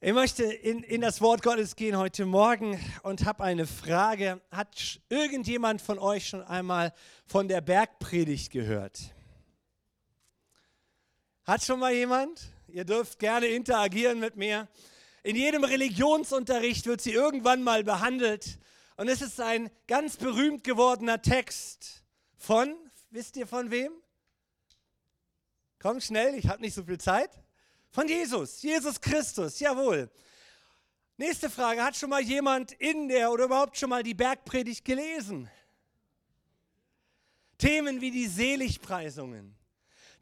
Ich möchte in, in das Wort Gottes gehen heute Morgen und habe eine Frage. Hat irgendjemand von euch schon einmal von der Bergpredigt gehört? Hat schon mal jemand? Ihr dürft gerne interagieren mit mir. In jedem Religionsunterricht wird sie irgendwann mal behandelt. Und es ist ein ganz berühmt gewordener Text von, wisst ihr von wem? Komm schnell, ich habe nicht so viel Zeit. Von Jesus, Jesus Christus, jawohl. Nächste Frage, hat schon mal jemand in der oder überhaupt schon mal die Bergpredigt gelesen? Themen wie die Seligpreisungen,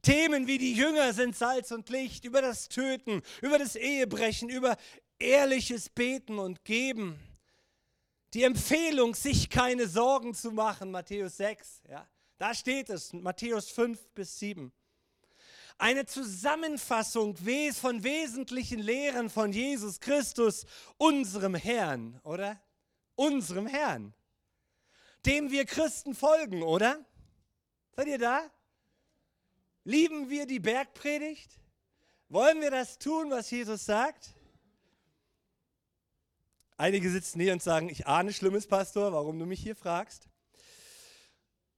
Themen wie die Jünger sind Salz und Licht, über das Töten, über das Ehebrechen, über ehrliches Beten und Geben. Die Empfehlung, sich keine Sorgen zu machen, Matthäus 6, ja, da steht es, Matthäus 5 bis 7 eine Zusammenfassung von wesentlichen Lehren von Jesus Christus, unserem Herrn, oder? Unserem Herrn, dem wir Christen folgen, oder? Seid ihr da? Lieben wir die Bergpredigt? Wollen wir das tun, was Jesus sagt? Einige sitzen hier und sagen, ich ahne Schlimmes, Pastor, warum du mich hier fragst.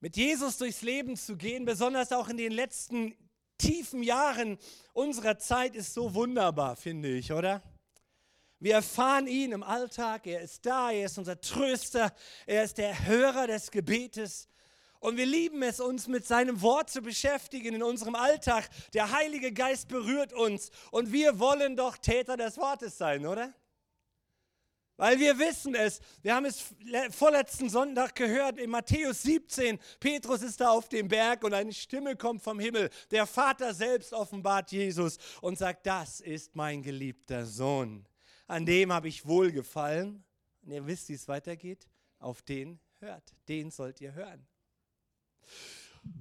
Mit Jesus durchs Leben zu gehen, besonders auch in den letzten tiefen Jahren unserer Zeit ist so wunderbar, finde ich, oder? Wir erfahren ihn im Alltag, er ist da, er ist unser Tröster, er ist der Hörer des Gebetes. Und wir lieben es, uns mit seinem Wort zu beschäftigen in unserem Alltag. Der Heilige Geist berührt uns und wir wollen doch Täter des Wortes sein, oder? Weil wir wissen es, wir haben es vorletzten Sonntag gehört in Matthäus 17, Petrus ist da auf dem Berg und eine Stimme kommt vom Himmel. Der Vater selbst offenbart Jesus und sagt, das ist mein geliebter Sohn. An dem habe ich wohlgefallen. Und ihr wisst, wie es weitergeht. Auf den hört, den sollt ihr hören.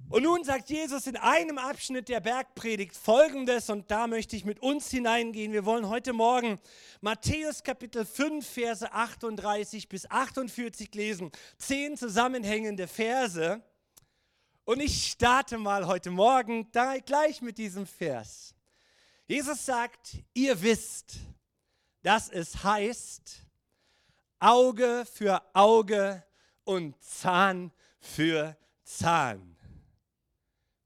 Und nun sagt Jesus in einem Abschnitt der Bergpredigt folgendes, und da möchte ich mit uns hineingehen. Wir wollen heute Morgen Matthäus Kapitel 5, Verse 38 bis 48 lesen. Zehn zusammenhängende Verse. Und ich starte mal heute Morgen da gleich mit diesem Vers. Jesus sagt, ihr wisst, dass es heißt, Auge für Auge und Zahn für Zahn.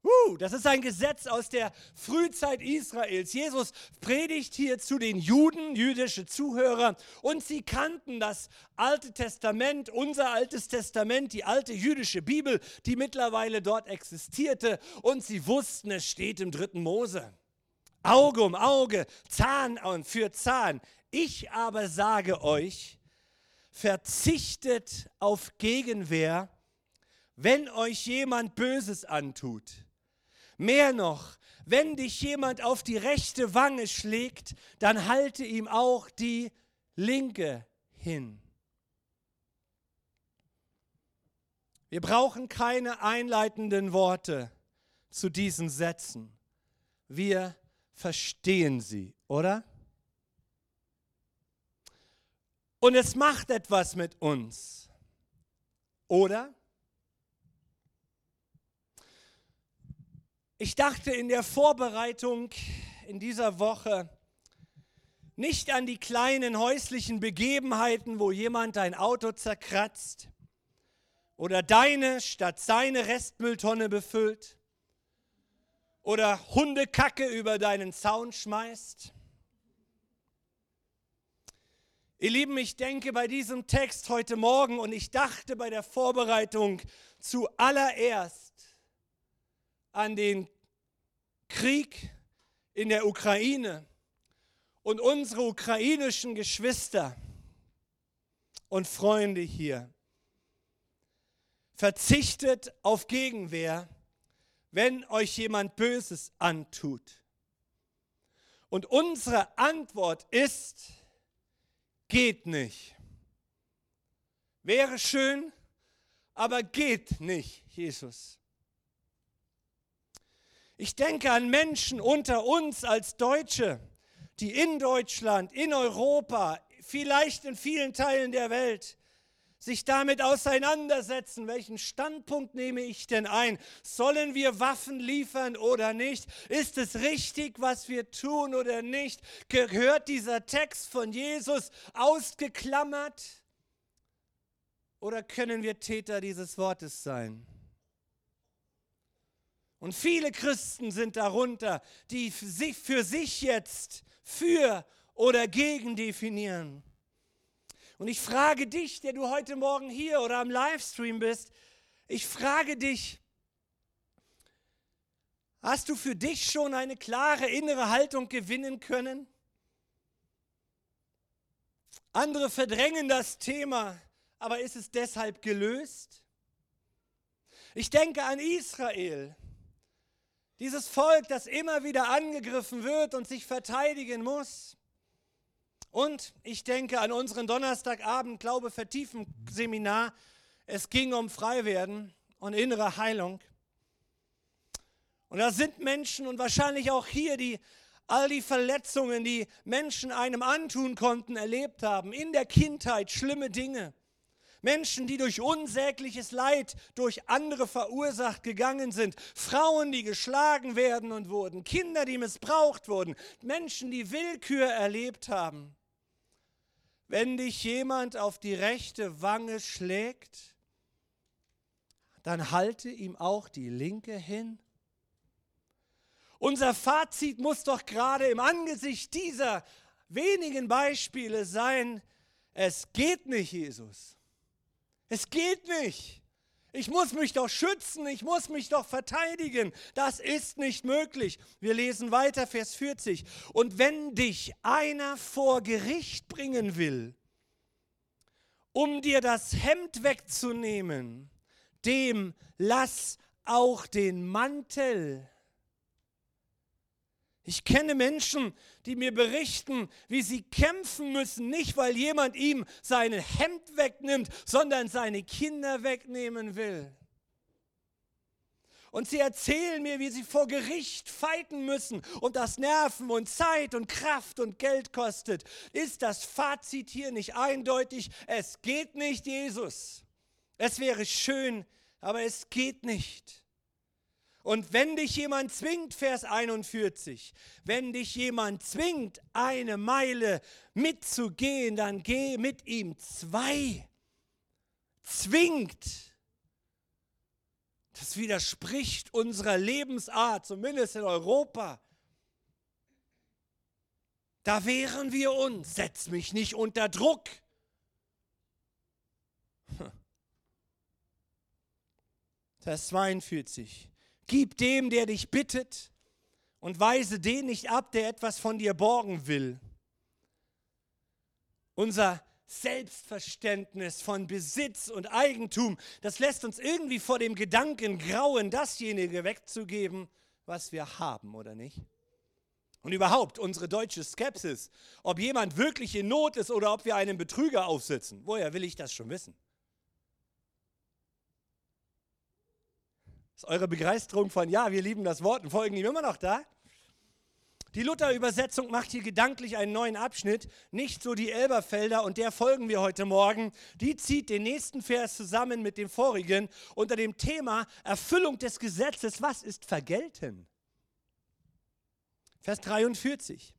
Uh, das ist ein Gesetz aus der Frühzeit Israels. Jesus predigt hier zu den Juden, jüdische Zuhörer, und sie kannten das Alte Testament, unser Altes Testament, die alte jüdische Bibel, die mittlerweile dort existierte, und sie wussten, es steht im dritten Mose. Auge um Auge, Zahn für Zahn. Ich aber sage euch, verzichtet auf Gegenwehr, wenn euch jemand Böses antut Mehr noch, wenn dich jemand auf die rechte Wange schlägt, dann halte ihm auch die linke hin. Wir brauchen keine einleitenden Worte zu diesen Sätzen. Wir verstehen sie, oder? Und es macht etwas mit uns, oder? Ich dachte in der Vorbereitung in dieser Woche nicht an die kleinen häuslichen Begebenheiten, wo jemand dein Auto zerkratzt oder deine statt seine Restmülltonne befüllt oder Hundekacke über deinen Zaun schmeißt. Ihr Lieben, ich denke bei diesem Text heute Morgen und ich dachte bei der Vorbereitung zuallererst an den Krieg in der Ukraine und unsere ukrainischen Geschwister und Freunde hier. Verzichtet auf Gegenwehr, wenn euch jemand Böses antut. Und unsere Antwort ist, geht nicht. Wäre schön, aber geht nicht, Jesus. Ich denke an Menschen unter uns als Deutsche, die in Deutschland, in Europa, vielleicht in vielen Teilen der Welt sich damit auseinandersetzen, welchen Standpunkt nehme ich denn ein? Sollen wir Waffen liefern oder nicht? Ist es richtig, was wir tun oder nicht? Gehört dieser Text von Jesus ausgeklammert? Oder können wir Täter dieses Wortes sein? Und viele Christen sind darunter, die sich für sich jetzt für oder gegen definieren. Und ich frage dich, der du heute Morgen hier oder am Livestream bist, ich frage dich, hast du für dich schon eine klare innere Haltung gewinnen können? Andere verdrängen das Thema, aber ist es deshalb gelöst? Ich denke an Israel, dieses Volk, das immer wieder angegriffen wird und sich verteidigen muss. Und ich denke an unseren Donnerstagabend Glaube vertiefen Seminar. Es ging um Freiwerden und innere Heilung. Und da sind Menschen und wahrscheinlich auch hier, die all die Verletzungen, die Menschen einem antun konnten, erlebt haben. In der Kindheit schlimme Dinge. Menschen, die durch unsägliches Leid durch andere verursacht gegangen sind, Frauen, die geschlagen werden und wurden, Kinder, die missbraucht wurden, Menschen, die Willkür erlebt haben. Wenn dich jemand auf die rechte Wange schlägt, dann halte ihm auch die linke hin. Unser Fazit muss doch gerade im Angesicht dieser wenigen Beispiele sein, es geht nicht, Jesus. Es geht nicht. Ich muss mich doch schützen, ich muss mich doch verteidigen. Das ist nicht möglich. Wir lesen weiter, Vers 40. Und wenn dich einer vor Gericht bringen will, um dir das Hemd wegzunehmen, dem lass auch den Mantel. Ich kenne Menschen, die mir berichten, wie sie kämpfen müssen, nicht weil jemand ihm sein Hemd wegnimmt, sondern seine Kinder wegnehmen will. Und sie erzählen mir, wie sie vor Gericht fighten müssen und das Nerven und Zeit und Kraft und Geld kostet. Ist das Fazit hier nicht eindeutig? Es geht nicht, Jesus. Es wäre schön, aber es geht nicht. Und wenn dich jemand zwingt, Vers 41, wenn dich jemand zwingt, eine Meile mitzugehen, dann geh mit ihm zwei. Zwingt. Das widerspricht unserer Lebensart, zumindest in Europa. Da wehren wir uns. Setz mich nicht unter Druck. Vers 42. Gib dem, der dich bittet, und weise den nicht ab, der etwas von dir borgen will. Unser Selbstverständnis von Besitz und Eigentum, das lässt uns irgendwie vor dem Gedanken grauen, dasjenige wegzugeben, was wir haben, oder nicht? Und überhaupt unsere deutsche Skepsis, ob jemand wirklich in Not ist oder ob wir einen Betrüger aufsitzen. Woher will ich das schon wissen? Ist eure Begeisterung von, ja, wir lieben das Wort und folgen ihm immer noch da? Die Luther-Übersetzung macht hier gedanklich einen neuen Abschnitt, nicht so die Elberfelder und der folgen wir heute Morgen. Die zieht den nächsten Vers zusammen mit dem vorigen unter dem Thema Erfüllung des Gesetzes. Was ist Vergelten? Vers 43.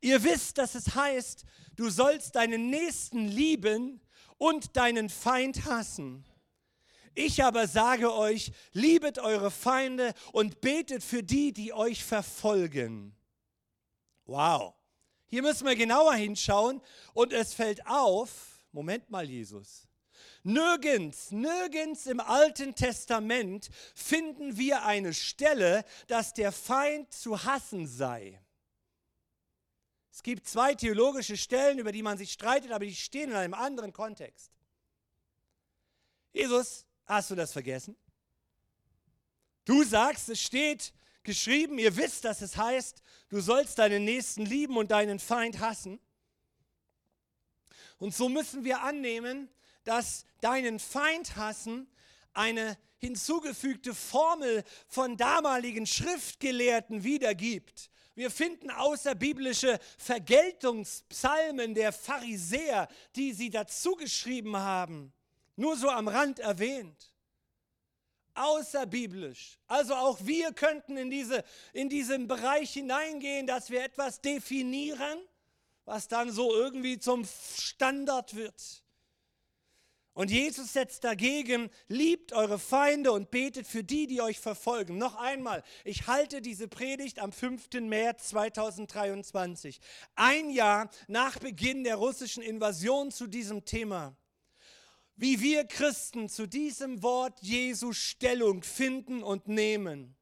Ihr wisst, dass es heißt, du sollst deinen Nächsten lieben und deinen Feind hassen. Ich aber sage euch, liebet eure Feinde und betet für die, die euch verfolgen. Wow. Hier müssen wir genauer hinschauen und es fällt auf, Moment mal Jesus, Nirgends, nirgends im Alten Testament finden wir eine Stelle, dass der Feind zu hassen sei. Es gibt zwei theologische Stellen, über die man sich streitet, aber die stehen in einem anderen Kontext. Jesus Hast du das vergessen? Du sagst, es steht geschrieben, ihr wisst, dass es heißt, du sollst deinen Nächsten lieben und deinen Feind hassen. Und so müssen wir annehmen, dass deinen Feind hassen eine hinzugefügte Formel von damaligen Schriftgelehrten wiedergibt. Wir finden außerbiblische Vergeltungspsalmen der Pharisäer, die sie dazu geschrieben haben. Nur so am Rand erwähnt. Außerbiblisch. Also auch wir könnten in, diese, in diesen Bereich hineingehen, dass wir etwas definieren, was dann so irgendwie zum Standard wird. Und Jesus setzt dagegen, liebt eure Feinde und betet für die, die euch verfolgen. Noch einmal, ich halte diese Predigt am 5. März 2023, ein Jahr nach Beginn der russischen Invasion zu diesem Thema. Wie wir Christen zu diesem Wort Jesu Stellung finden und nehmen.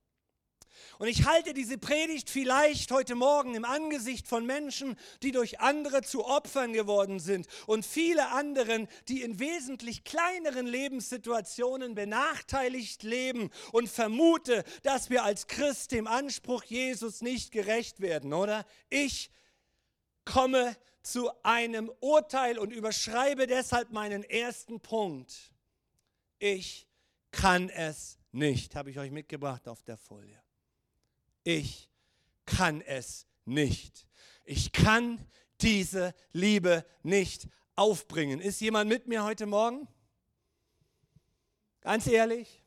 Und ich halte diese Predigt vielleicht heute Morgen im Angesicht von Menschen, die durch andere zu Opfern geworden sind und viele anderen, die in wesentlich kleineren Lebenssituationen benachteiligt leben und vermute, dass wir als Christ dem Anspruch Jesus nicht gerecht werden, oder? Ich komme zu einem Urteil und überschreibe deshalb meinen ersten Punkt. Ich kann es nicht, habe ich euch mitgebracht auf der Folie ich kann es nicht. Ich kann diese Liebe nicht aufbringen. Ist jemand mit mir heute Morgen? Ganz ehrlich,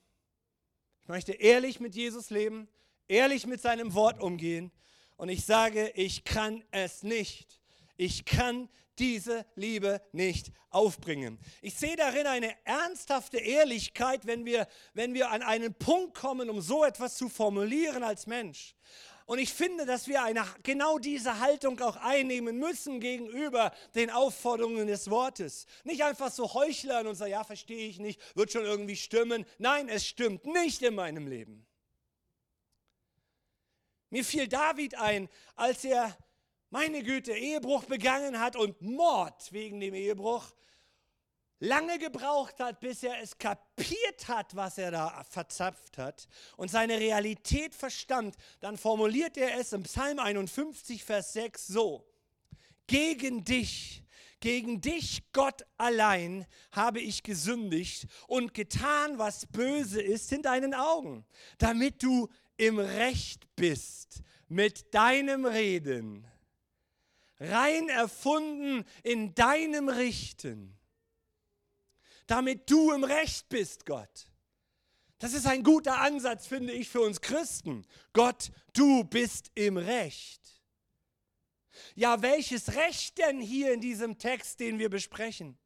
ich möchte ehrlich mit Jesus leben, ehrlich mit seinem Wort umgehen und ich sage, ich kann es nicht. Ich kann diese Liebe nicht aufbringen. Ich sehe darin eine ernsthafte Ehrlichkeit, wenn wir, wenn wir an einen Punkt kommen, um so etwas zu formulieren als Mensch. Und ich finde, dass wir eine, genau diese Haltung auch einnehmen müssen gegenüber den Aufforderungen des Wortes. Nicht einfach so heuchlern und sagen, ja, verstehe ich nicht, wird schon irgendwie stimmen. Nein, es stimmt nicht in meinem Leben. Mir fiel David ein, als er meine Güte, Ehebruch begangen hat und Mord wegen dem Ehebruch, lange gebraucht hat, bis er es kapiert hat, was er da verzapft hat und seine Realität verstand, dann formuliert er es im Psalm 51, Vers 6 so. Gegen dich, gegen dich, Gott allein, habe ich gesündigt und getan, was böse ist in deinen Augen, damit du im Recht bist mit deinem Reden rein erfunden in deinem Richten, damit du im Recht bist, Gott. Das ist ein guter Ansatz, finde ich, für uns Christen. Gott, du bist im Recht. Ja, welches Recht denn hier in diesem Text, den wir besprechen?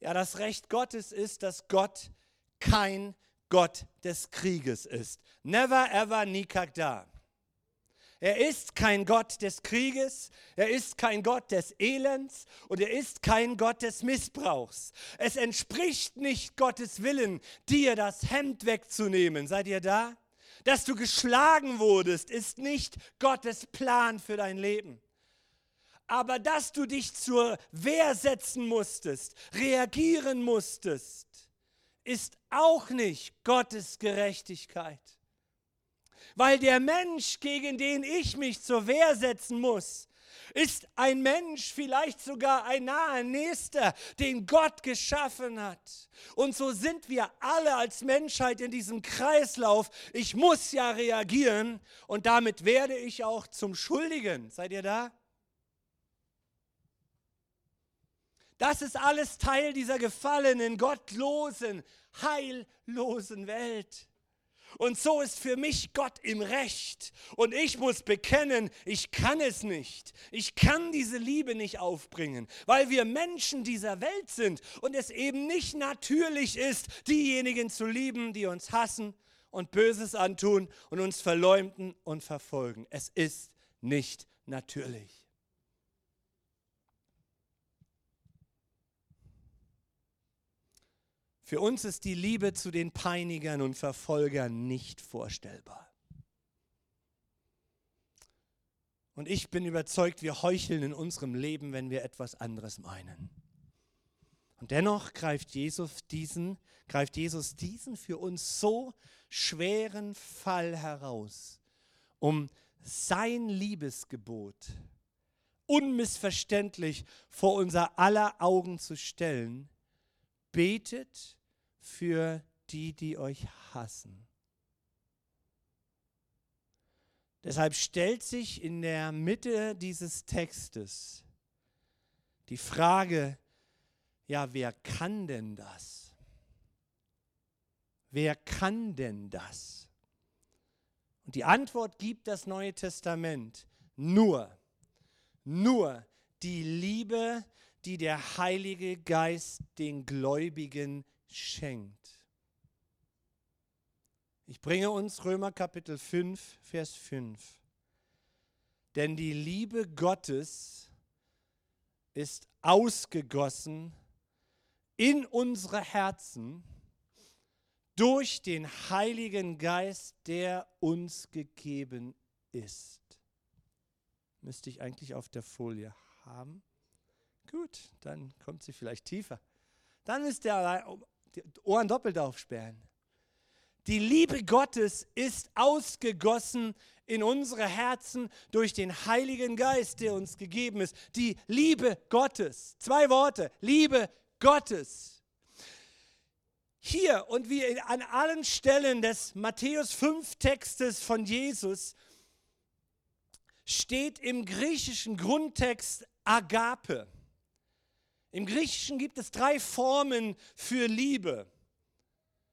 Ja, das Recht Gottes ist, dass Gott kein Gott des Krieges ist. Never ever, nikakda. Er ist kein Gott des Krieges, er ist kein Gott des Elends und er ist kein Gott des Missbrauchs. Es entspricht nicht Gottes Willen, dir das Hemd wegzunehmen. Seid ihr da? Dass du geschlagen wurdest, ist nicht Gottes Plan für dein Leben. Aber dass du dich zur Wehr setzen musstest, reagieren musstest, ist auch nicht Gottes Gerechtigkeit weil der Mensch, gegen den ich mich zur Wehr setzen muss, ist ein Mensch, vielleicht sogar ein naher Nächster, den Gott geschaffen hat. Und so sind wir alle als Menschheit in diesem Kreislauf. Ich muss ja reagieren und damit werde ich auch zum Schuldigen. Seid ihr da? Das ist alles Teil dieser gefallenen, gottlosen, heillosen Welt. Und so ist für mich Gott im Recht. Und ich muss bekennen, ich kann es nicht. Ich kann diese Liebe nicht aufbringen, weil wir Menschen dieser Welt sind und es eben nicht natürlich ist, diejenigen zu lieben, die uns hassen und Böses antun und uns verleumden und verfolgen. Es ist nicht natürlich. Für uns ist die Liebe zu den Peinigern und Verfolgern nicht vorstellbar. Und ich bin überzeugt, wir heucheln in unserem Leben, wenn wir etwas anderes meinen. Und dennoch greift Jesus diesen, greift Jesus diesen für uns so schweren Fall heraus, um sein Liebesgebot unmissverständlich vor unser aller Augen zu stellen. Betet für die, die euch hassen. Deshalb stellt sich in der Mitte dieses Textes die Frage, ja, wer kann denn das? Wer kann denn das? Und die Antwort gibt das Neue Testament. Nur, nur die Liebe, die der Heilige Geist den Gläubigen schenkt. Ich bringe uns Römer Kapitel 5, Vers 5. Denn die Liebe Gottes ist ausgegossen in unsere Herzen durch den Heiligen Geist, der uns gegeben ist. Müsste ich eigentlich auf der Folie haben? Gut, dann kommt sie vielleicht tiefer. Dann müsst ihr die Ohren doppelt aufsperren. Die Liebe Gottes ist ausgegossen in unsere Herzen durch den Heiligen Geist, der uns gegeben ist. Die Liebe Gottes. Zwei Worte. Liebe Gottes. Hier und wie an allen Stellen des Matthäus 5 Textes von Jesus steht im griechischen Grundtext Agape. Im Griechischen gibt es drei Formen für Liebe.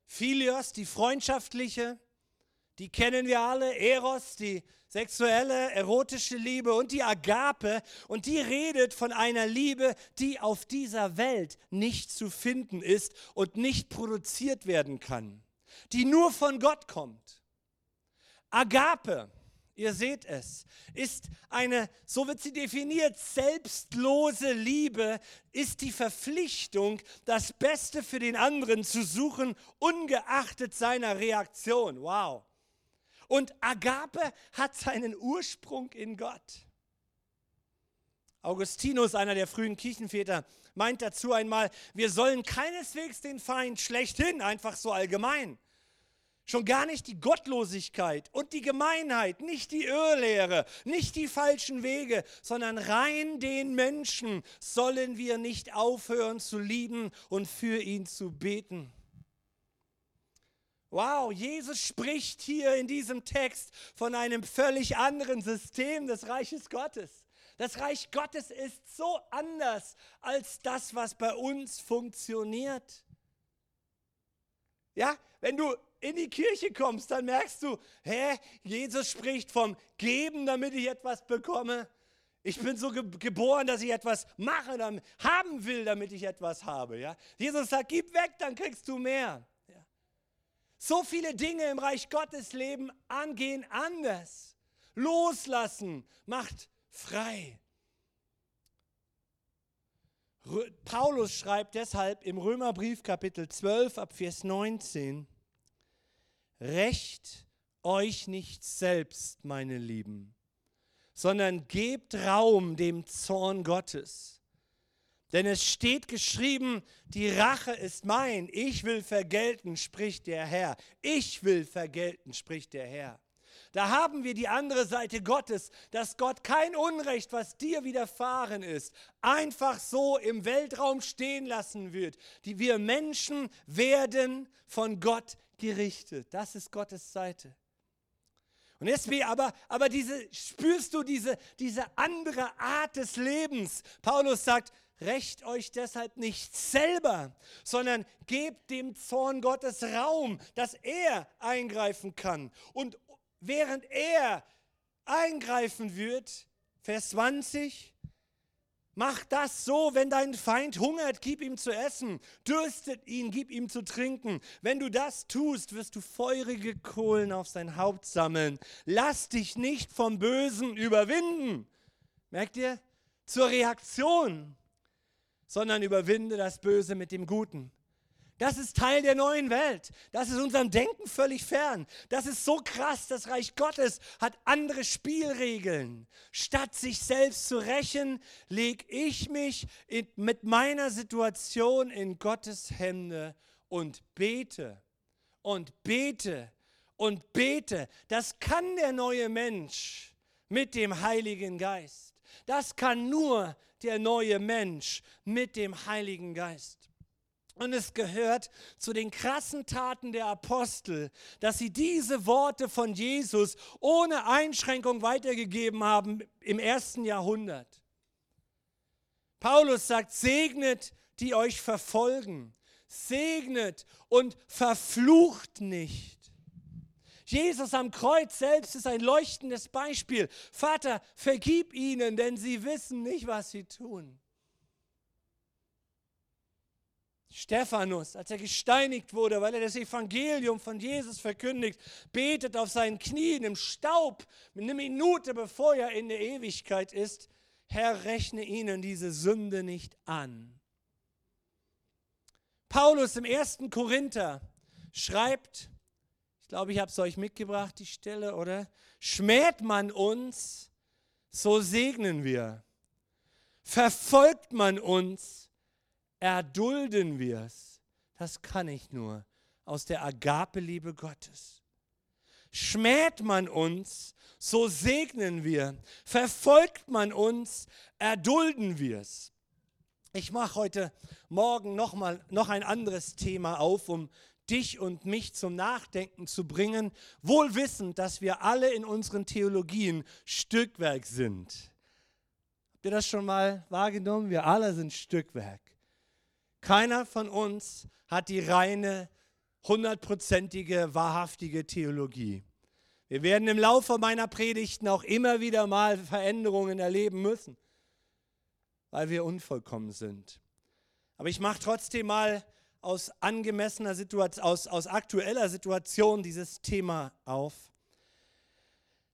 Philios, die freundschaftliche, die kennen wir alle, Eros, die sexuelle, erotische Liebe und die Agape. Und die redet von einer Liebe, die auf dieser Welt nicht zu finden ist und nicht produziert werden kann, die nur von Gott kommt. Agape ihr seht es, ist eine, so wird sie definiert, selbstlose Liebe, ist die Verpflichtung, das Beste für den anderen zu suchen, ungeachtet seiner Reaktion. Wow. Und Agape hat seinen Ursprung in Gott. Augustinus, einer der frühen Kirchenväter, meint dazu einmal, wir sollen keineswegs den Feind schlechthin, einfach so allgemein, Schon gar nicht die Gottlosigkeit und die Gemeinheit, nicht die Irrlehre, nicht die falschen Wege, sondern rein den Menschen sollen wir nicht aufhören zu lieben und für ihn zu beten. Wow, Jesus spricht hier in diesem Text von einem völlig anderen System des Reiches Gottes. Das Reich Gottes ist so anders als das, was bei uns funktioniert. Ja, wenn du in die Kirche kommst, dann merkst du, hä, Jesus spricht vom Geben, damit ich etwas bekomme. Ich bin so ge geboren, dass ich etwas mache, dann haben will, damit ich etwas habe. Ja? Jesus sagt, gib weg, dann kriegst du mehr. Ja? So viele Dinge im Reich Gottes leben angehen anders. Loslassen macht frei. Paulus schreibt deshalb im Römerbrief Kapitel 12 ab Vers 19, Recht euch nicht selbst, meine Lieben, sondern gebt Raum dem Zorn Gottes. Denn es steht geschrieben, die Rache ist mein, ich will vergelten, spricht der Herr. Ich will vergelten, spricht der Herr. Da haben wir die andere Seite Gottes, dass Gott kein Unrecht, was dir widerfahren ist, einfach so im Weltraum stehen lassen wird. Die wir Menschen werden von Gott gerichtet. Das ist Gottes Seite. Und deswegen aber, aber diese, spürst du diese, diese andere Art des Lebens. Paulus sagt, rächt euch deshalb nicht selber, sondern gebt dem Zorn Gottes Raum, dass er eingreifen kann. Und während er eingreifen wird, Vers 20, Mach das so, wenn dein Feind hungert, gib ihm zu essen, dürstet ihn, gib ihm zu trinken. Wenn du das tust, wirst du feurige Kohlen auf sein Haupt sammeln. Lass dich nicht vom Bösen überwinden. Merkt ihr? Zur Reaktion, sondern überwinde das Böse mit dem Guten. Das ist Teil der neuen Welt. Das ist unserem Denken völlig fern. Das ist so krass. Das Reich Gottes hat andere Spielregeln. Statt sich selbst zu rächen, lege ich mich in, mit meiner Situation in Gottes Hände und bete und bete und bete. Das kann der neue Mensch mit dem Heiligen Geist. Das kann nur der neue Mensch mit dem Heiligen Geist. Und es gehört zu den krassen Taten der Apostel, dass sie diese Worte von Jesus ohne Einschränkung weitergegeben haben im ersten Jahrhundert. Paulus sagt, segnet die euch verfolgen. Segnet und verflucht nicht. Jesus am Kreuz selbst ist ein leuchtendes Beispiel. Vater, vergib ihnen, denn sie wissen nicht, was sie tun. Stephanus, als er gesteinigt wurde, weil er das Evangelium von Jesus verkündigt, betet auf seinen Knien im Staub, eine Minute bevor er in der Ewigkeit ist, Herr, rechne ihnen diese Sünde nicht an. Paulus im 1. Korinther schreibt, ich glaube, ich habe es euch mitgebracht, die Stelle, oder? Schmäht man uns, so segnen wir. Verfolgt man uns, erdulden wir es. Das kann ich nur aus der Agape-Liebe Gottes. Schmäht man uns, so segnen wir. Verfolgt man uns, erdulden wir es. Ich mache heute Morgen noch mal noch ein anderes Thema auf, um dich und mich zum Nachdenken zu bringen, wohl wissend, dass wir alle in unseren Theologien Stückwerk sind. Habt ihr das schon mal wahrgenommen? Wir alle sind Stückwerk. Keiner von uns hat die reine, hundertprozentige, wahrhaftige Theologie. Wir werden im Laufe meiner Predigten auch immer wieder mal Veränderungen erleben müssen, weil wir unvollkommen sind. Aber ich mache trotzdem mal aus angemessener Situation, aus, aus aktueller Situation dieses Thema auf.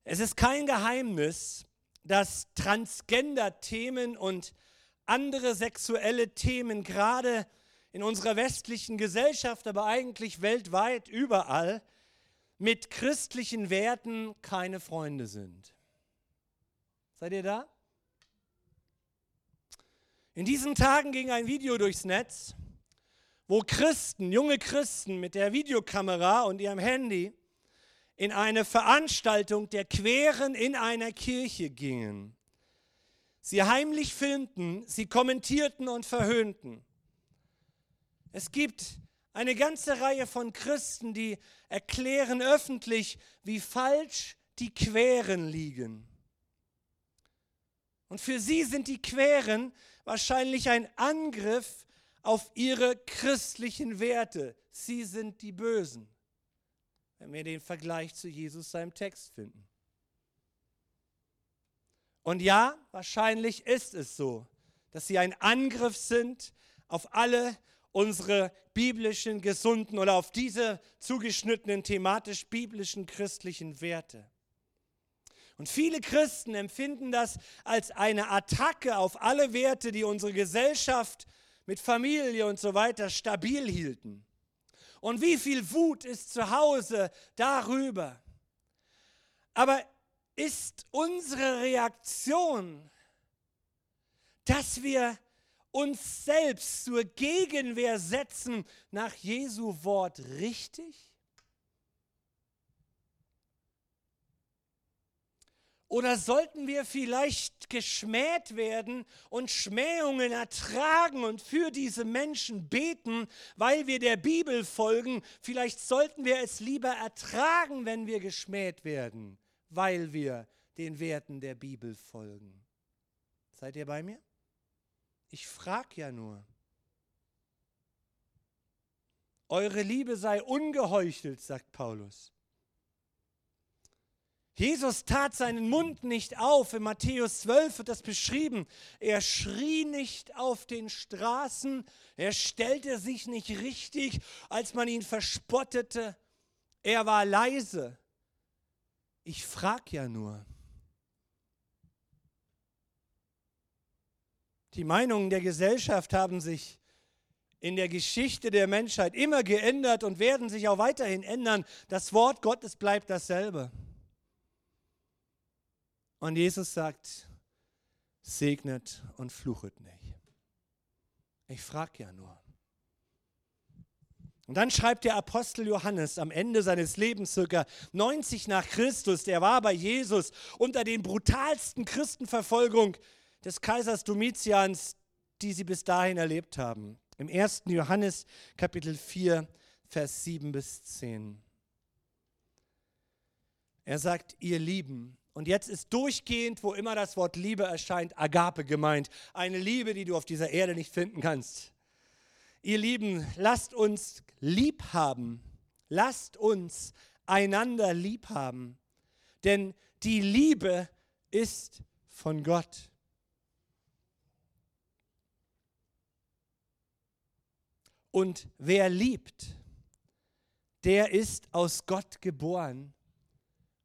Es ist kein Geheimnis, dass Transgender-Themen und andere sexuelle Themen gerade in unserer westlichen Gesellschaft, aber eigentlich weltweit überall mit christlichen Werten keine Freunde sind. Seid ihr da? In diesen Tagen ging ein Video durchs Netz, wo Christen, junge Christen mit der Videokamera und ihrem Handy in eine Veranstaltung der Queren in einer Kirche gingen sie heimlich filmten, sie kommentierten und verhöhnten. Es gibt eine ganze Reihe von Christen, die erklären öffentlich, wie falsch die Queren liegen. Und für sie sind die Queren wahrscheinlich ein Angriff auf ihre christlichen Werte. Sie sind die Bösen, wenn wir den Vergleich zu Jesus seinem Text finden. Und ja, wahrscheinlich ist es so, dass sie ein Angriff sind auf alle unsere biblischen, gesunden oder auf diese zugeschnittenen thematisch biblischen christlichen Werte. Und viele Christen empfinden das als eine Attacke auf alle Werte, die unsere Gesellschaft mit Familie und so weiter stabil hielten. Und wie viel Wut ist zu Hause darüber. Aber ist unsere Reaktion, dass wir uns selbst zur Gegenwehr setzen nach Jesu Wort richtig? Oder sollten wir vielleicht geschmäht werden und Schmähungen ertragen und für diese Menschen beten, weil wir der Bibel folgen? Vielleicht sollten wir es lieber ertragen, wenn wir geschmäht werden weil wir den Werten der Bibel folgen. Seid ihr bei mir? Ich frage ja nur. Eure Liebe sei ungeheuchelt, sagt Paulus. Jesus tat seinen Mund nicht auf. In Matthäus 12 wird das beschrieben. Er schrie nicht auf den Straßen. Er stellte sich nicht richtig, als man ihn verspottete. Er war leise. Ich frage ja nur. Die Meinungen der Gesellschaft haben sich in der Geschichte der Menschheit immer geändert und werden sich auch weiterhin ändern. Das Wort Gottes bleibt dasselbe. Und Jesus sagt, segnet und fluchet nicht. Ich frage ja nur. Und dann schreibt der Apostel Johannes am Ende seines Lebens, circa 90 nach Christus, der war bei Jesus unter den brutalsten Christenverfolgung des Kaisers Domitians, die sie bis dahin erlebt haben. Im 1. Johannes Kapitel 4, Vers 7 bis 10. Er sagt, ihr Lieben, und jetzt ist durchgehend, wo immer das Wort Liebe erscheint, Agape gemeint. Eine Liebe, die du auf dieser Erde nicht finden kannst. Ihr Lieben, lasst uns lieb haben. Lasst uns einander lieb haben. Denn die Liebe ist von Gott. Und wer liebt, der ist aus Gott geboren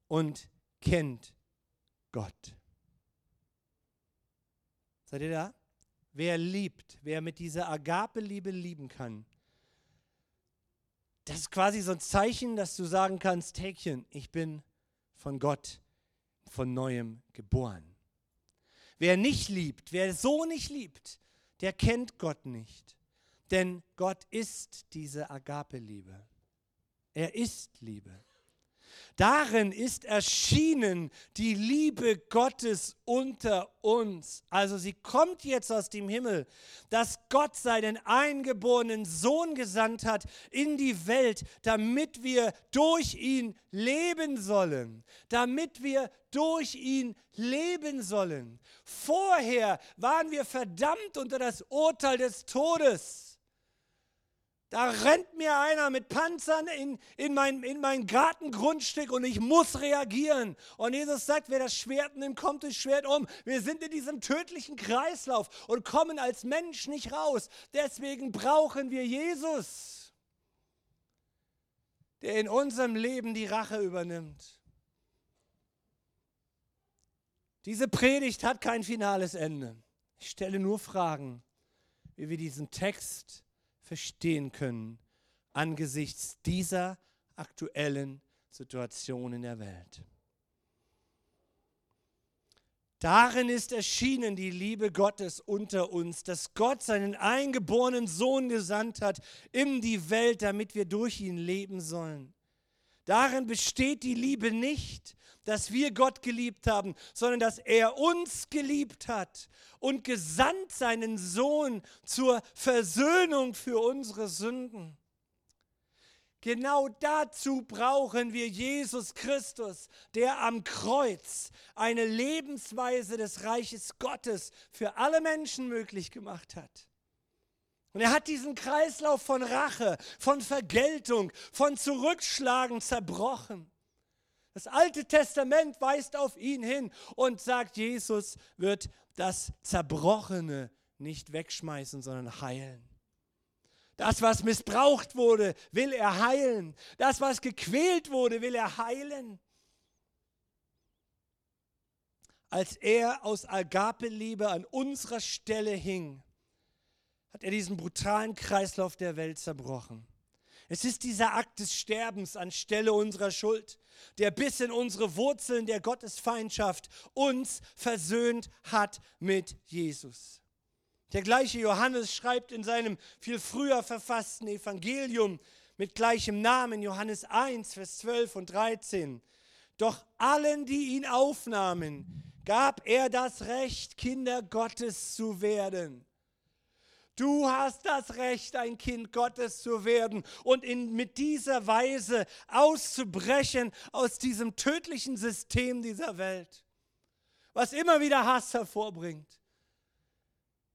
und kennt Gott. Seid ihr da? Wer liebt, wer mit dieser Agape-Liebe lieben kann, das ist quasi so ein Zeichen, dass du sagen kannst, Häkchen, ich bin von Gott von neuem geboren. Wer nicht liebt, wer so nicht liebt, der kennt Gott nicht. Denn Gott ist diese Agape-Liebe. Er ist Liebe. Darin ist erschienen die Liebe Gottes unter uns. Also sie kommt jetzt aus dem Himmel, dass Gott seinen eingeborenen Sohn gesandt hat in die Welt, damit wir durch ihn leben sollen. Damit wir durch ihn leben sollen. Vorher waren wir verdammt unter das Urteil des Todes. Da rennt mir einer mit Panzern in, in, mein, in mein Gartengrundstück und ich muss reagieren. Und Jesus sagt, wer das Schwert nimmt, kommt das Schwert um. Wir sind in diesem tödlichen Kreislauf und kommen als Mensch nicht raus. Deswegen brauchen wir Jesus, der in unserem Leben die Rache übernimmt. Diese Predigt hat kein finales Ende. Ich stelle nur Fragen, wie wir diesen Text verstehen können angesichts dieser aktuellen Situation in der Welt. Darin ist erschienen die Liebe Gottes unter uns, dass Gott seinen eingeborenen Sohn gesandt hat in die Welt, damit wir durch ihn leben sollen. Darin besteht die Liebe nicht, dass wir Gott geliebt haben, sondern dass er uns geliebt hat und gesandt seinen Sohn zur Versöhnung für unsere Sünden. Genau dazu brauchen wir Jesus Christus, der am Kreuz eine Lebensweise des Reiches Gottes für alle Menschen möglich gemacht hat. Und er hat diesen Kreislauf von Rache, von Vergeltung, von Zurückschlagen zerbrochen. Das Alte Testament weist auf ihn hin und sagt, Jesus wird das Zerbrochene nicht wegschmeißen, sondern heilen. Das, was missbraucht wurde, will er heilen. Das, was gequält wurde, will er heilen. Als er aus Agape-Liebe an unserer Stelle hing, hat er diesen brutalen Kreislauf der Welt zerbrochen. Es ist dieser Akt des Sterbens anstelle unserer Schuld, der bis in unsere Wurzeln der Gottesfeindschaft uns versöhnt hat mit Jesus. Der gleiche Johannes schreibt in seinem viel früher verfassten Evangelium mit gleichem Namen, Johannes 1, Vers 12 und 13. Doch allen, die ihn aufnahmen, gab er das Recht, Kinder Gottes zu werden Du hast das Recht, ein Kind Gottes zu werden und in, mit dieser Weise auszubrechen aus diesem tödlichen System dieser Welt, was immer wieder Hass hervorbringt.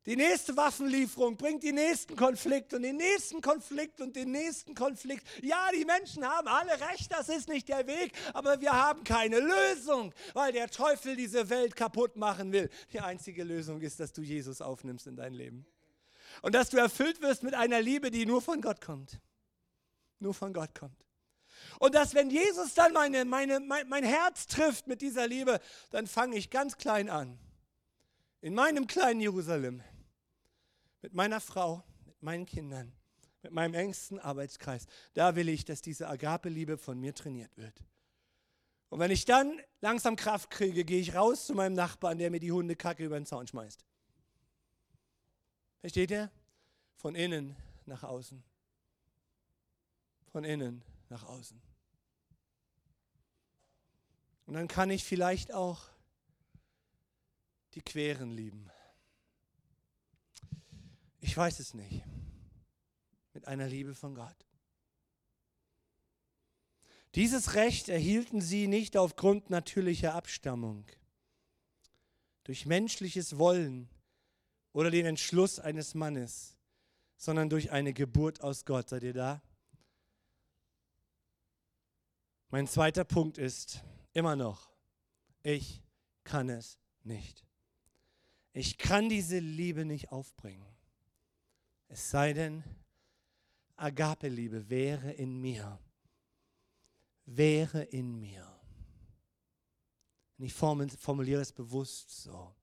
Die nächste Waffenlieferung bringt den nächsten Konflikt und den nächsten Konflikt und den nächsten Konflikt. Ja, die Menschen haben alle recht, das ist nicht der Weg, aber wir haben keine Lösung, weil der Teufel diese Welt kaputt machen will. Die einzige Lösung ist, dass du Jesus aufnimmst in dein Leben. Und dass du erfüllt wirst mit einer Liebe, die nur von Gott kommt. Nur von Gott kommt. Und dass, wenn Jesus dann meine, meine, mein, mein Herz trifft mit dieser Liebe, dann fange ich ganz klein an. In meinem kleinen Jerusalem. Mit meiner Frau, mit meinen Kindern, mit meinem engsten Arbeitskreis. Da will ich, dass diese Agape-Liebe von mir trainiert wird. Und wenn ich dann langsam Kraft kriege, gehe ich raus zu meinem Nachbarn, der mir die Hundekacke über den Zaun schmeißt. Versteht ihr? Von innen nach außen. Von innen nach außen. Und dann kann ich vielleicht auch die Queren lieben. Ich weiß es nicht. Mit einer Liebe von Gott. Dieses Recht erhielten sie nicht aufgrund natürlicher Abstammung. Durch menschliches Wollen oder den Entschluss eines Mannes, sondern durch eine Geburt aus Gott. Seid ihr da? Mein zweiter Punkt ist immer noch, ich kann es nicht. Ich kann diese Liebe nicht aufbringen. Es sei denn, Agape-Liebe wäre in mir. Wäre in mir. Und ich formuliere es bewusst so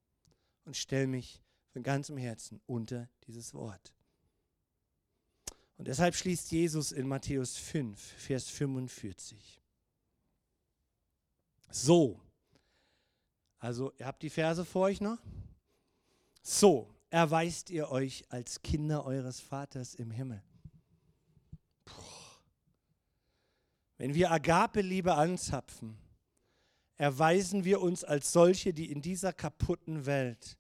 und stelle mich von ganzem Herzen unter dieses Wort. Und deshalb schließt Jesus in Matthäus 5, Vers 45. So, also ihr habt die Verse vor euch noch? So erweist ihr euch als Kinder eures Vaters im Himmel. Puh. Wenn wir Agape-Liebe anzapfen, erweisen wir uns als solche, die in dieser kaputten Welt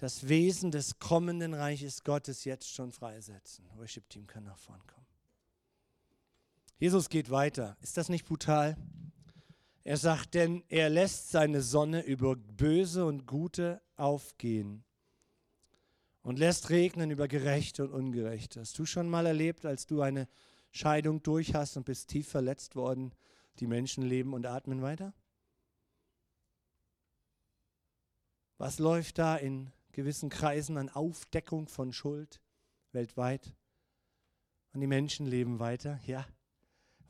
das Wesen des kommenden Reiches Gottes jetzt schon freisetzen. Worship Team kann nach vorn kommen. Jesus geht weiter. Ist das nicht brutal? Er sagt, denn er lässt seine Sonne über Böse und Gute aufgehen und lässt regnen über Gerechte und Ungerechte. Hast du schon mal erlebt, als du eine Scheidung durch hast und bist tief verletzt worden, die Menschen leben und atmen weiter? Was läuft da in gewissen Kreisen an Aufdeckung von Schuld weltweit? Und die Menschen leben weiter? Ja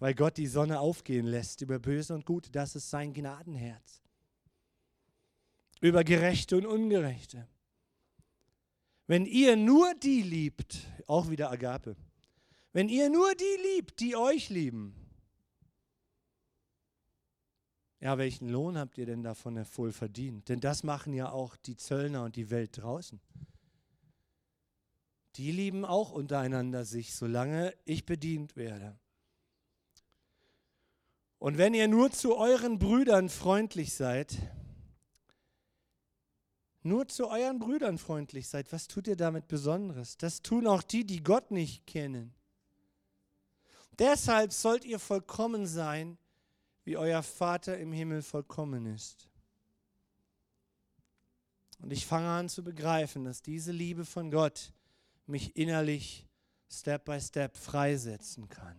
weil Gott die Sonne aufgehen lässt über Böse und Gute. Das ist sein Gnadenherz. Über Gerechte und Ungerechte. Wenn ihr nur die liebt, auch wieder Agape, wenn ihr nur die liebt, die euch lieben, ja, welchen Lohn habt ihr denn davon voll verdient? Denn das machen ja auch die Zöllner und die Welt draußen. Die lieben auch untereinander sich, solange ich bedient werde. Und wenn ihr nur zu euren Brüdern freundlich seid, nur zu euren Brüdern freundlich seid, was tut ihr damit Besonderes? Das tun auch die, die Gott nicht kennen. Deshalb sollt ihr vollkommen sein, wie euer Vater im Himmel vollkommen ist. Und ich fange an zu begreifen, dass diese Liebe von Gott mich innerlich Step by Step freisetzen kann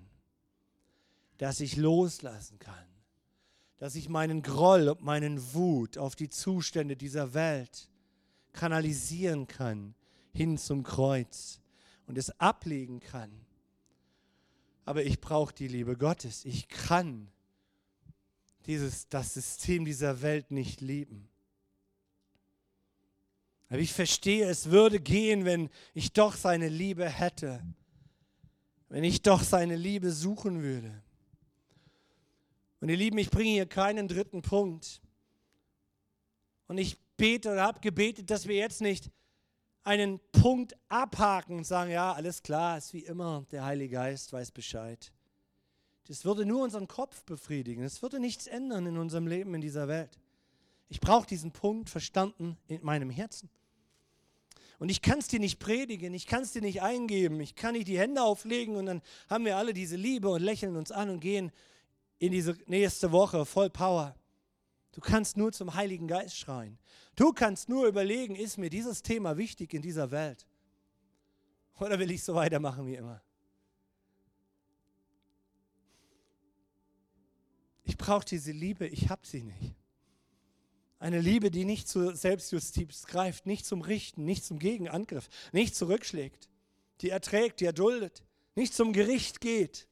dass ich loslassen kann, dass ich meinen Groll und meinen Wut auf die Zustände dieser Welt kanalisieren kann hin zum Kreuz und es ablegen kann. Aber ich brauche die Liebe Gottes. Ich kann dieses, das System dieser Welt nicht lieben. Aber ich verstehe, es würde gehen, wenn ich doch seine Liebe hätte, wenn ich doch seine Liebe suchen würde. Und ihr Lieben, ich bringe hier keinen dritten Punkt. Und ich bete oder habe gebetet, dass wir jetzt nicht einen Punkt abhaken und sagen, ja, alles klar, ist wie immer, der Heilige Geist weiß Bescheid. Das würde nur unseren Kopf befriedigen. Es würde nichts ändern in unserem Leben in dieser Welt. Ich brauche diesen Punkt verstanden in meinem Herzen. Und ich kann es dir nicht predigen, ich kann es dir nicht eingeben, ich kann nicht die Hände auflegen und dann haben wir alle diese Liebe und lächeln uns an und gehen in diese nächste Woche voll Power. Du kannst nur zum Heiligen Geist schreien. Du kannst nur überlegen, ist mir dieses Thema wichtig in dieser Welt? Oder will ich so weitermachen wie immer? Ich brauche diese Liebe, ich habe sie nicht. Eine Liebe, die nicht zur Selbstjustiz greift, nicht zum Richten, nicht zum Gegenangriff, nicht zurückschlägt, die erträgt, die erduldet, nicht zum Gericht geht,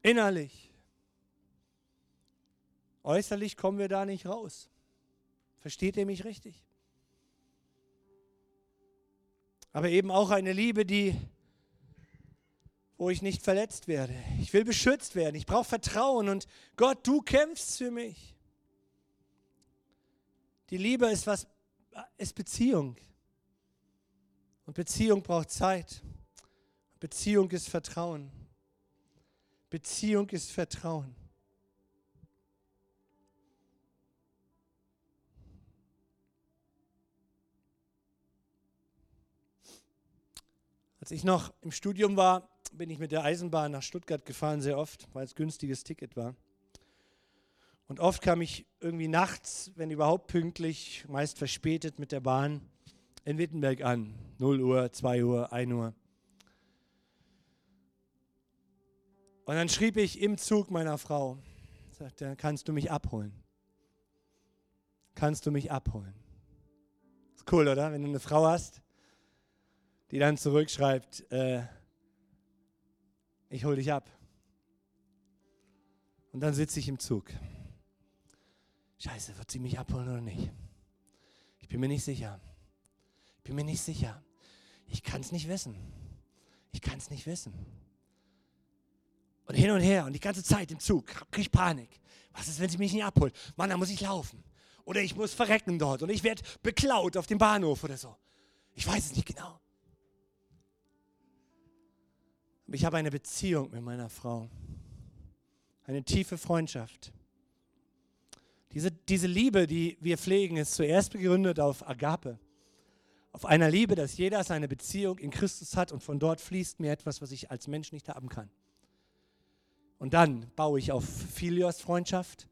Innerlich. Äußerlich kommen wir da nicht raus. Versteht ihr mich richtig? Aber eben auch eine Liebe, die, wo ich nicht verletzt werde. Ich will beschützt werden. Ich brauche Vertrauen und Gott, du kämpfst für mich. Die Liebe ist was, ist Beziehung. Und Beziehung braucht Zeit. Beziehung ist Vertrauen. Beziehung ist Vertrauen. Als ich noch im Studium war, bin ich mit der Eisenbahn nach Stuttgart gefahren, sehr oft, weil es günstiges Ticket war. Und oft kam ich irgendwie nachts, wenn überhaupt pünktlich, meist verspätet mit der Bahn, in Wittenberg an. 0 Uhr, 2 Uhr, 1 Uhr. Und dann schrieb ich im Zug meiner Frau, sagte, kannst du mich abholen? Kannst du mich abholen? Ist cool, oder? Wenn du eine Frau hast, die dann zurückschreibt, äh, ich hole dich ab. Und dann sitze ich im Zug. Scheiße, wird sie mich abholen oder nicht? Ich bin mir nicht sicher. Ich bin mir nicht sicher. Ich kann es nicht wissen. Ich kann es nicht wissen. Und hin und her und die ganze Zeit im Zug kriege ich Panik. Was ist, wenn sie mich nicht abholt? Mann, dann muss ich laufen. Oder ich muss verrecken dort und ich werde beklaut auf dem Bahnhof oder so. Ich weiß es nicht genau. Ich habe eine Beziehung mit meiner Frau. Eine tiefe Freundschaft. Diese, diese Liebe, die wir pflegen, ist zuerst begründet auf Agape. Auf einer Liebe, dass jeder seine Beziehung in Christus hat und von dort fließt mir etwas, was ich als Mensch nicht haben kann. Und dann baue ich auf Philios Freundschaft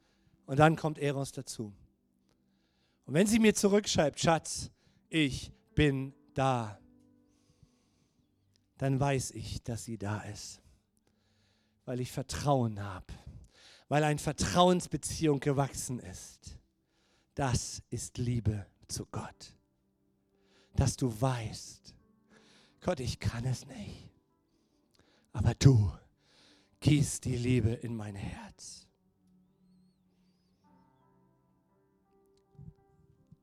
und dann kommt Eros dazu. Und wenn sie mir zurückschreibt, Schatz, ich bin da, dann weiß ich, dass sie da ist, weil ich Vertrauen habe, weil eine Vertrauensbeziehung gewachsen ist. Das ist Liebe zu Gott, dass du weißt, Gott, ich kann es nicht, aber du gieß die Liebe in mein Herz.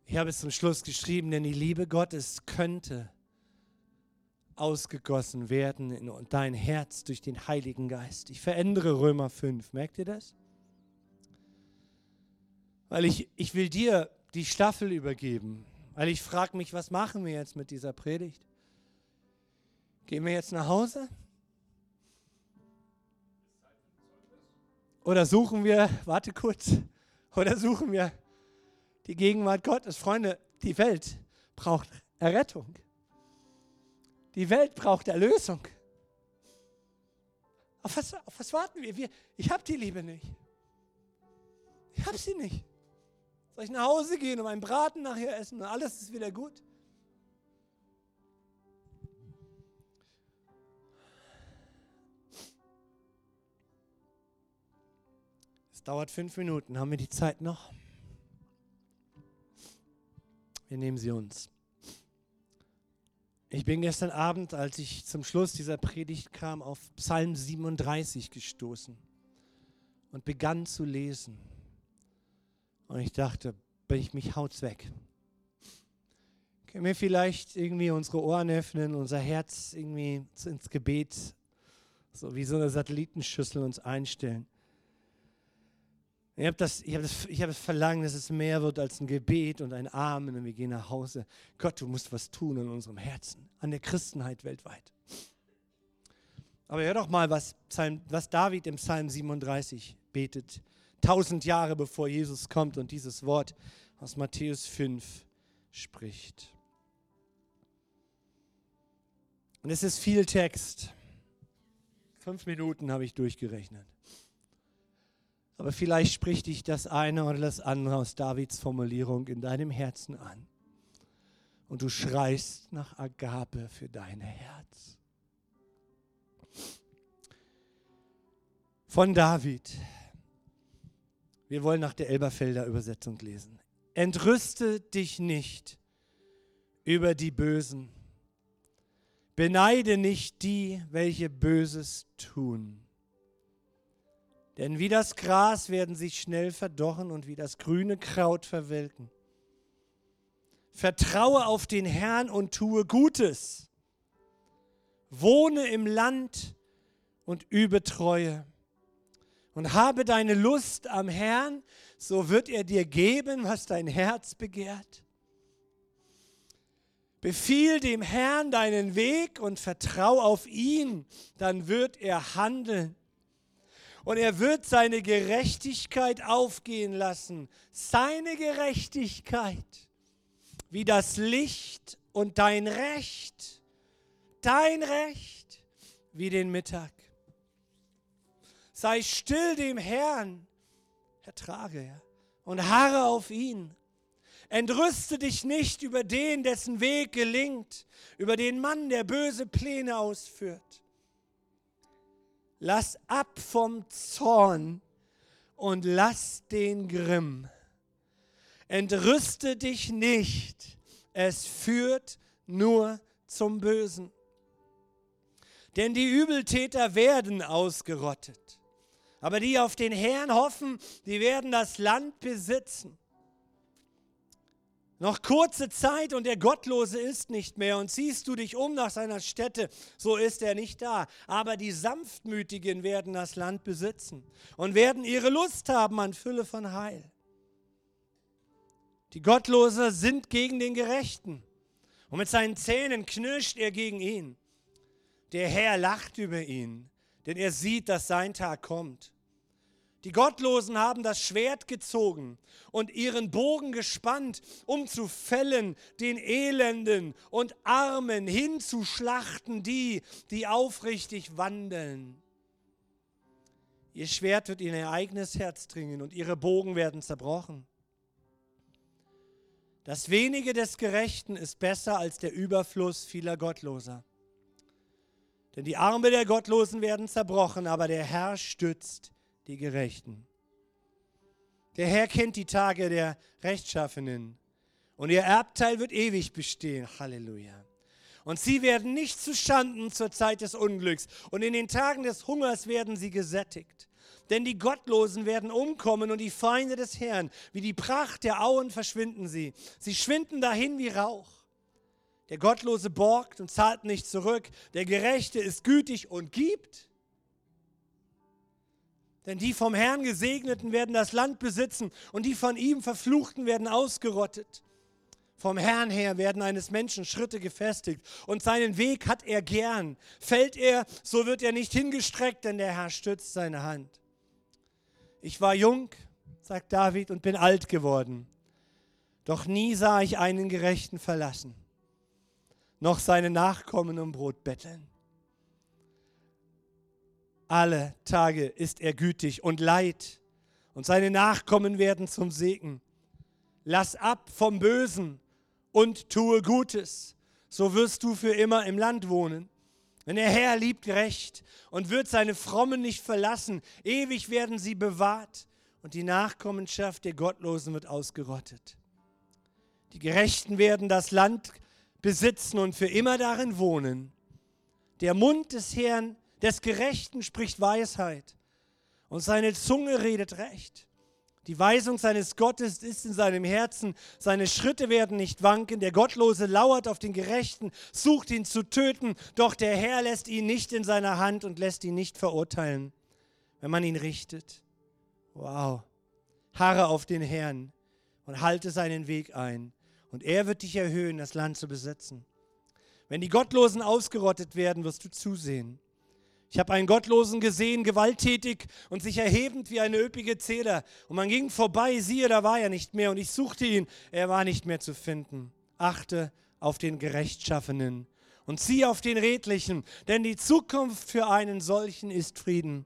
Ich habe es zum Schluss geschrieben, denn die Liebe Gottes könnte ausgegossen werden in dein Herz durch den Heiligen Geist. Ich verändere Römer 5. Merkt ihr das? Weil ich, ich will dir die Staffel übergeben. Weil ich frage mich, was machen wir jetzt mit dieser Predigt? Gehen wir jetzt nach Hause? Oder suchen wir, warte kurz, oder suchen wir die Gegenwart Gottes? Freunde, die Welt braucht Errettung. Die Welt braucht Erlösung. Auf was, auf was warten wir? wir ich habe die Liebe nicht. Ich habe sie nicht. Soll ich nach Hause gehen und meinen Braten nachher essen und alles ist wieder gut? Es dauert fünf Minuten. Haben wir die Zeit noch? Wir nehmen sie uns. Ich bin gestern Abend, als ich zum Schluss dieser Predigt kam, auf Psalm 37 gestoßen und begann zu lesen. Und ich dachte, bin ich mich haut's weg. Können wir vielleicht irgendwie unsere Ohren öffnen, unser Herz irgendwie ins Gebet, so wie so eine Satellitenschüssel uns einstellen? Ich habe das, hab das, hab das Verlangen, dass es mehr wird als ein Gebet und ein Amen und wir gehen nach Hause. Gott, du musst was tun in unserem Herzen, an der Christenheit weltweit. Aber hör doch mal, was, Psalm, was David im Psalm 37 betet, tausend Jahre bevor Jesus kommt und dieses Wort aus Matthäus 5 spricht. Und es ist viel Text. Fünf Minuten habe ich durchgerechnet. Aber vielleicht spricht dich das eine oder das andere aus Davids Formulierung in deinem Herzen an. Und du schreist nach Agape für dein Herz. Von David. Wir wollen nach der Elberfelder Übersetzung lesen. Entrüste dich nicht über die Bösen. Beneide nicht die, welche Böses tun denn wie das Gras werden sie schnell verdorren und wie das grüne Kraut verwelken. Vertraue auf den Herrn und tue Gutes. Wohne im Land und übe Treue. Und habe deine Lust am Herrn, so wird er dir geben, was dein Herz begehrt. Befiehl dem Herrn deinen Weg und vertrau auf ihn, dann wird er handeln und er wird seine Gerechtigkeit aufgehen lassen. Seine Gerechtigkeit wie das Licht und dein Recht, dein Recht wie den Mittag. Sei still dem Herrn Ertrage, ja. Und harre auf ihn. Entrüste dich nicht über den, dessen Weg gelingt, über den Mann, der böse Pläne ausführt. Lass ab vom Zorn und lass den Grimm. Entrüste dich nicht, es führt nur zum Bösen. Denn die Übeltäter werden ausgerottet. Aber die auf den Herrn hoffen, die werden das Land besitzen. Noch kurze Zeit und der Gottlose ist nicht mehr und ziehst du dich um nach seiner Stätte, so ist er nicht da. Aber die Sanftmütigen werden das Land besitzen und werden ihre Lust haben an Fülle von Heil. Die Gottlose sind gegen den Gerechten und mit seinen Zähnen knirscht er gegen ihn. Der Herr lacht über ihn, denn er sieht, dass sein Tag kommt. Die Gottlosen haben das Schwert gezogen und ihren Bogen gespannt, um zu fällen den Elenden und Armen, hinzuschlachten die, die aufrichtig wandeln. Ihr Schwert wird in ihr eigenes Herz dringen und ihre Bogen werden zerbrochen. Das wenige des Gerechten ist besser als der Überfluss vieler Gottloser. Denn die Arme der Gottlosen werden zerbrochen, aber der Herr stützt die Gerechten. Der Herr kennt die Tage der Rechtschaffenen und ihr Erbteil wird ewig bestehen. Halleluja. Und sie werden nicht zu Schanden zur Zeit des Unglücks und in den Tagen des Hungers werden sie gesättigt. Denn die Gottlosen werden umkommen und die Feinde des Herrn, wie die Pracht der Auen verschwinden sie. Sie schwinden dahin wie Rauch. Der Gottlose borgt und zahlt nicht zurück. Der Gerechte ist gütig und gibt. Denn die vom Herrn Gesegneten werden das Land besitzen und die von ihm Verfluchten werden ausgerottet. Vom Herrn her werden eines Menschen Schritte gefestigt und seinen Weg hat er gern. Fällt er, so wird er nicht hingestreckt, denn der Herr stützt seine Hand. Ich war jung, sagt David, und bin alt geworden. Doch nie sah ich einen Gerechten verlassen noch seine Nachkommen um Brot betteln. Alle Tage ist er gütig und leid, und seine Nachkommen werden zum Segen. Lass ab vom Bösen und tue Gutes, so wirst du für immer im Land wohnen. Denn der Herr liebt Recht und wird seine Frommen nicht verlassen. Ewig werden sie bewahrt und die Nachkommenschaft der Gottlosen wird ausgerottet. Die Gerechten werden das Land besitzen und für immer darin wohnen. Der Mund des Herrn, des Gerechten spricht Weisheit und seine Zunge redet Recht. Die Weisung seines Gottes ist in seinem Herzen, seine Schritte werden nicht wanken, der Gottlose lauert auf den Gerechten, sucht ihn zu töten, doch der Herr lässt ihn nicht in seiner Hand und lässt ihn nicht verurteilen, wenn man ihn richtet. Wow. Harre auf den Herrn und halte seinen Weg ein und er wird dich erhöhen, das Land zu besitzen. Wenn die Gottlosen ausgerottet werden, wirst du zusehen. Ich habe einen Gottlosen gesehen, gewalttätig und sich erhebend wie eine üppige Zeder. Und man ging vorbei, siehe, da war er nicht mehr. Und ich suchte ihn, er war nicht mehr zu finden. Achte auf den Gerechtschaffenen und zieh auf den Redlichen, denn die Zukunft für einen solchen ist Frieden.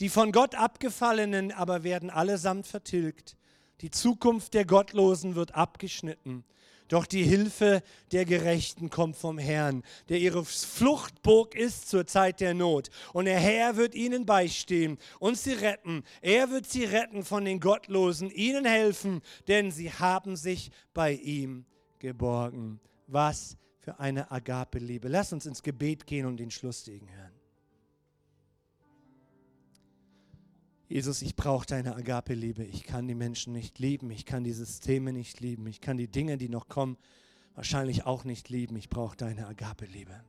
Die von Gott abgefallenen aber werden allesamt vertilgt. Die Zukunft der Gottlosen wird abgeschnitten. Doch die Hilfe der Gerechten kommt vom Herrn, der ihre Fluchtburg ist zur Zeit der Not. Und der Herr wird ihnen beistehen und sie retten. Er wird sie retten von den Gottlosen, ihnen helfen, denn sie haben sich bei ihm geborgen. Was für eine Agape-Liebe. Lass uns ins Gebet gehen und den Schlusssegen hören. Jesus, ich brauche deine Agape-Liebe. Ich kann die Menschen nicht lieben. Ich kann die Systeme nicht lieben. Ich kann die Dinge, die noch kommen, wahrscheinlich auch nicht lieben. Ich brauche deine Agape-Liebe.